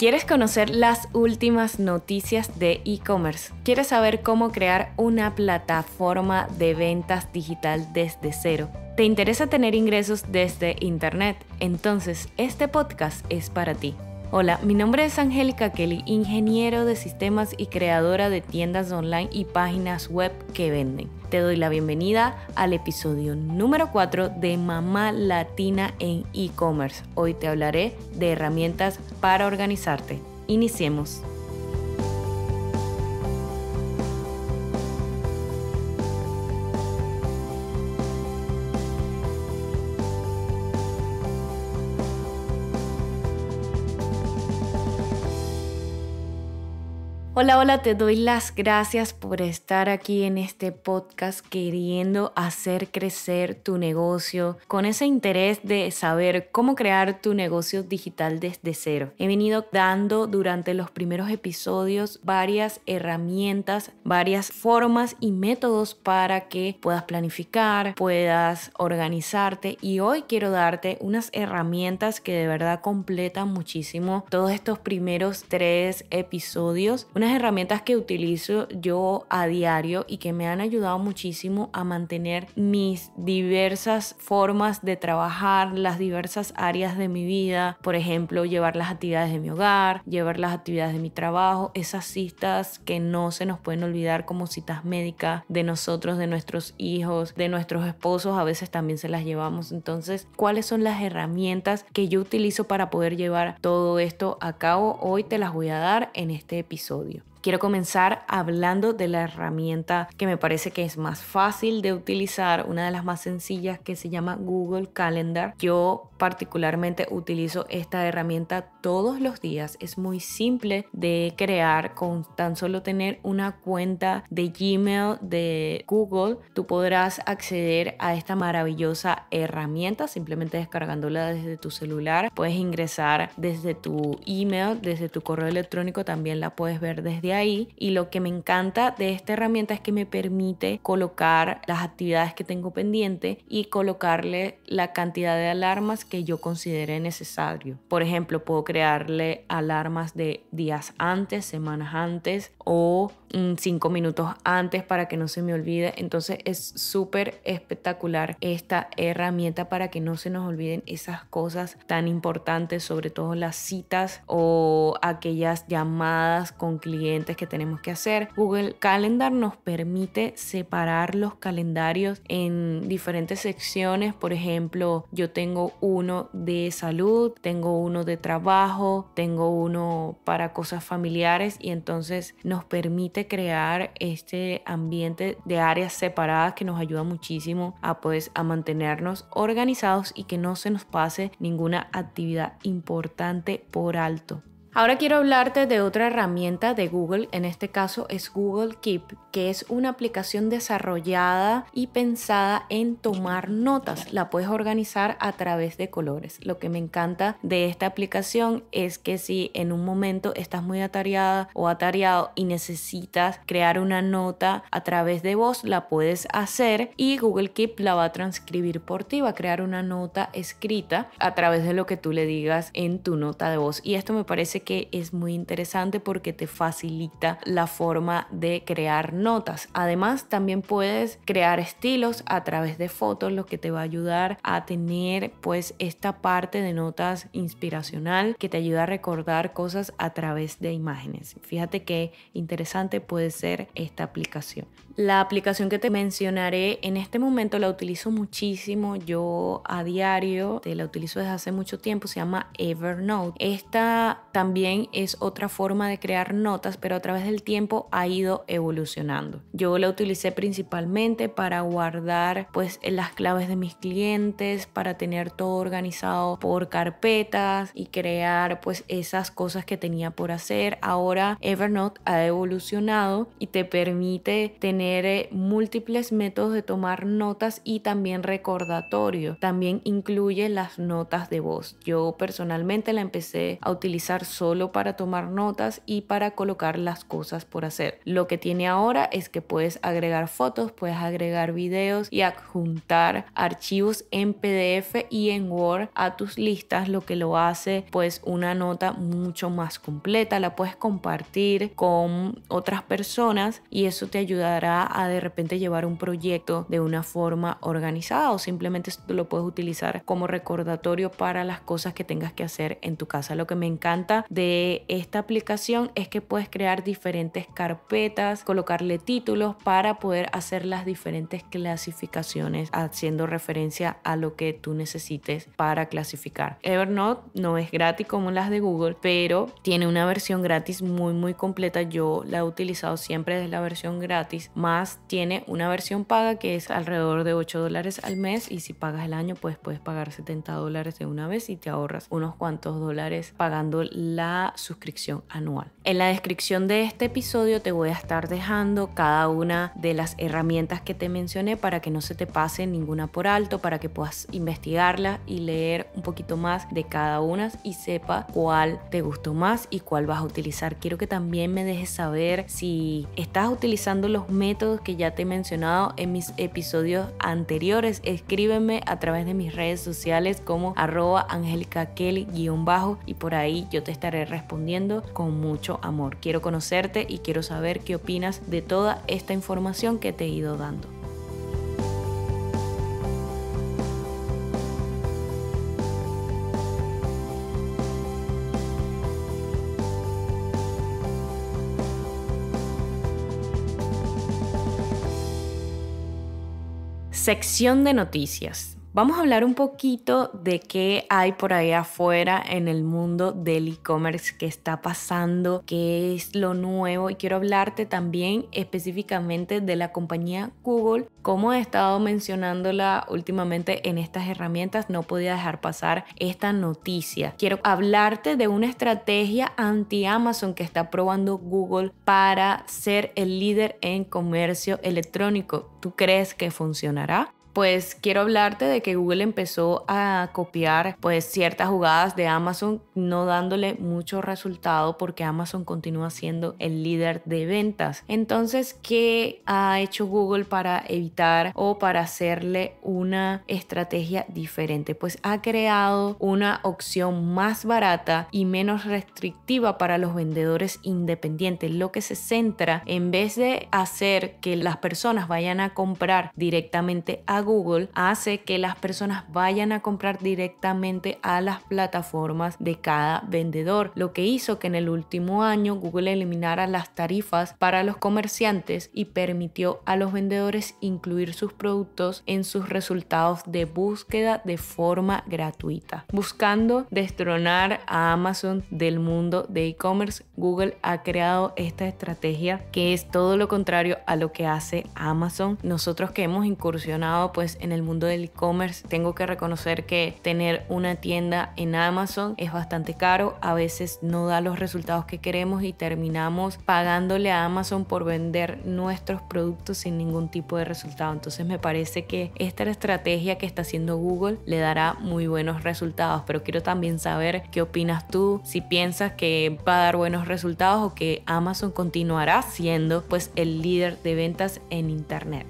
¿Quieres conocer las últimas noticias de e-commerce? ¿Quieres saber cómo crear una plataforma de ventas digital desde cero? ¿Te interesa tener ingresos desde Internet? Entonces, este podcast es para ti. Hola, mi nombre es Angélica Kelly, ingeniero de sistemas y creadora de tiendas online y páginas web que venden. Te doy la bienvenida al episodio número 4 de Mamá Latina en e-commerce. Hoy te hablaré de herramientas para organizarte. Iniciemos. Hola, hola, te doy las gracias por estar aquí en este podcast queriendo hacer crecer tu negocio con ese interés de saber cómo crear tu negocio digital desde cero. He venido dando durante los primeros episodios varias herramientas, varias formas y métodos para que puedas planificar, puedas organizarte y hoy quiero darte unas herramientas que de verdad completan muchísimo todos estos primeros tres episodios. Unas herramientas que utilizo yo a diario y que me han ayudado muchísimo a mantener mis diversas formas de trabajar, las diversas áreas de mi vida, por ejemplo, llevar las actividades de mi hogar, llevar las actividades de mi trabajo, esas citas que no se nos pueden olvidar como citas médicas de nosotros, de nuestros hijos, de nuestros esposos, a veces también se las llevamos. Entonces, ¿cuáles son las herramientas que yo utilizo para poder llevar todo esto a cabo? Hoy te las voy a dar en este episodio. Quiero comenzar hablando de la herramienta que me parece que es más fácil de utilizar, una de las más sencillas que se llama Google Calendar. Yo particularmente utilizo esta herramienta todos los días. Es muy simple de crear con tan solo tener una cuenta de Gmail de Google. Tú podrás acceder a esta maravillosa herramienta simplemente descargándola desde tu celular. Puedes ingresar desde tu email, desde tu correo electrónico, también la puedes ver desde ahí y lo que me encanta de esta herramienta es que me permite colocar las actividades que tengo pendiente y colocarle la cantidad de alarmas que yo considere necesario. Por ejemplo, puedo crearle alarmas de días antes, semanas antes o mm, cinco minutos antes para que no se me olvide. Entonces es súper espectacular esta herramienta para que no se nos olviden esas cosas tan importantes, sobre todo las citas o aquellas llamadas con clientes que tenemos que hacer. Google Calendar nos permite separar los calendarios en diferentes secciones. Por ejemplo, yo tengo uno de salud, tengo uno de trabajo, tengo uno para cosas familiares y entonces nos permite crear este ambiente de áreas separadas que nos ayuda muchísimo a pues a mantenernos organizados y que no se nos pase ninguna actividad importante por alto. Ahora quiero hablarte de otra herramienta de Google, en este caso es Google Keep, que es una aplicación desarrollada y pensada en tomar notas. La puedes organizar a través de colores. Lo que me encanta de esta aplicación es que si en un momento estás muy atareada o atareado y necesitas crear una nota a través de voz, la puedes hacer y Google Keep la va a transcribir por ti, va a crear una nota escrita a través de lo que tú le digas en tu nota de voz. Y esto me parece que es muy interesante porque te facilita la forma de crear notas. Además, también puedes crear estilos a través de fotos, lo que te va a ayudar a tener pues esta parte de notas inspiracional que te ayuda a recordar cosas a través de imágenes. Fíjate qué interesante puede ser esta aplicación. La aplicación que te mencionaré en este momento la utilizo muchísimo yo a diario, te la utilizo desde hace mucho tiempo, se llama Evernote. Esta también también es otra forma de crear notas, pero a través del tiempo ha ido evolucionando. Yo la utilicé principalmente para guardar pues las claves de mis clientes, para tener todo organizado por carpetas y crear pues esas cosas que tenía por hacer. Ahora Evernote ha evolucionado y te permite tener eh, múltiples métodos de tomar notas y también recordatorio. También incluye las notas de voz. Yo personalmente la empecé a utilizar solo para tomar notas y para colocar las cosas por hacer. Lo que tiene ahora es que puedes agregar fotos, puedes agregar videos y adjuntar archivos en PDF y en Word a tus listas, lo que lo hace pues una nota mucho más completa, la puedes compartir con otras personas y eso te ayudará a de repente llevar un proyecto de una forma organizada o simplemente lo puedes utilizar como recordatorio para las cosas que tengas que hacer en tu casa. Lo que me encanta de esta aplicación es que puedes crear diferentes carpetas, colocarle títulos para poder hacer las diferentes clasificaciones haciendo referencia a lo que tú necesites para clasificar. Evernote no es gratis como las de Google, pero tiene una versión gratis muy muy completa. Yo la he utilizado siempre desde la versión gratis, más tiene una versión paga que es alrededor de 8 dólares al mes y si pagas el año pues puedes pagar 70 dólares de una vez y te ahorras unos cuantos dólares pagando la suscripción anual. En la descripción de este episodio te voy a estar dejando cada una de las herramientas que te mencioné para que no se te pase ninguna por alto, para que puedas investigarla y leer un poquito más de cada una y sepa cuál te gustó más y cuál vas a utilizar. Quiero que también me dejes saber si estás utilizando los métodos que ya te he mencionado en mis episodios anteriores. Escríbeme a través de mis redes sociales como arroba angélica kelly-bajo y por ahí yo te estaré respondiendo con mucho amor. Quiero conocerte y quiero saber qué opinas de toda esta información que te he ido dando. Sección de noticias. Vamos a hablar un poquito de qué hay por ahí afuera en el mundo del e-commerce, qué está pasando, qué es lo nuevo y quiero hablarte también específicamente de la compañía Google. Como he estado mencionándola últimamente en estas herramientas, no podía dejar pasar esta noticia. Quiero hablarte de una estrategia anti-Amazon que está probando Google para ser el líder en comercio electrónico. ¿Tú crees que funcionará? Pues quiero hablarte de que Google empezó a copiar pues ciertas jugadas de Amazon no dándole mucho resultado porque Amazon continúa siendo el líder de ventas. Entonces, ¿qué ha hecho Google para evitar o para hacerle una estrategia diferente? Pues ha creado una opción más barata y menos restrictiva para los vendedores independientes, lo que se centra en vez de hacer que las personas vayan a comprar directamente a Google hace que las personas vayan a comprar directamente a las plataformas de cada vendedor, lo que hizo que en el último año Google eliminara las tarifas para los comerciantes y permitió a los vendedores incluir sus productos en sus resultados de búsqueda de forma gratuita. Buscando destronar a Amazon del mundo de e-commerce, Google ha creado esta estrategia que es todo lo contrario a lo que hace Amazon. Nosotros que hemos incursionado pues en el mundo del e-commerce tengo que reconocer que tener una tienda en Amazon es bastante caro, a veces no da los resultados que queremos y terminamos pagándole a Amazon por vender nuestros productos sin ningún tipo de resultado. Entonces me parece que esta estrategia que está haciendo Google le dará muy buenos resultados, pero quiero también saber qué opinas tú, si piensas que va a dar buenos resultados o que Amazon continuará siendo pues el líder de ventas en internet.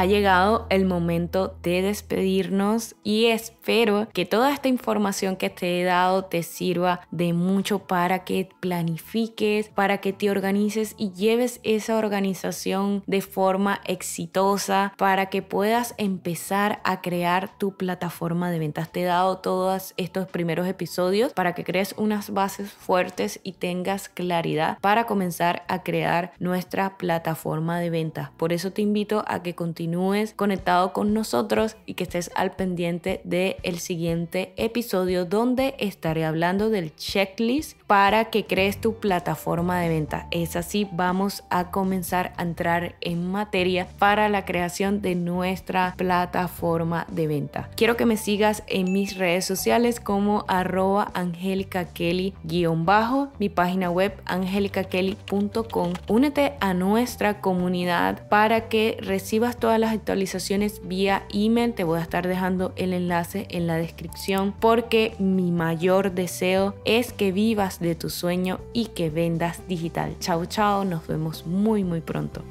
Ha llegado el momento de despedirnos y espero que toda esta información que te he dado te sirva de mucho para que planifiques, para que te organices y lleves esa organización de forma exitosa, para que puedas empezar a crear tu plataforma de ventas. Te he dado todos estos primeros episodios para que crees unas bases fuertes y tengas claridad para comenzar a crear nuestra plataforma de ventas. Por eso te invito a que continúes continúes conectado con nosotros y que estés al pendiente del el siguiente episodio donde estaré hablando del checklist para que crees tu plataforma de venta. Es así, vamos a comenzar a entrar en materia para la creación de nuestra plataforma de venta. Quiero que me sigas en mis redes sociales como arroba angélica kelly bajo, mi página web angelicakelly.com. Únete a nuestra comunidad para que recibas todas las actualizaciones vía email. Te voy a estar dejando el enlace en la descripción porque mi mayor deseo es que vivas de tu sueño y que vendas digital. Chao, chao, nos vemos muy, muy pronto.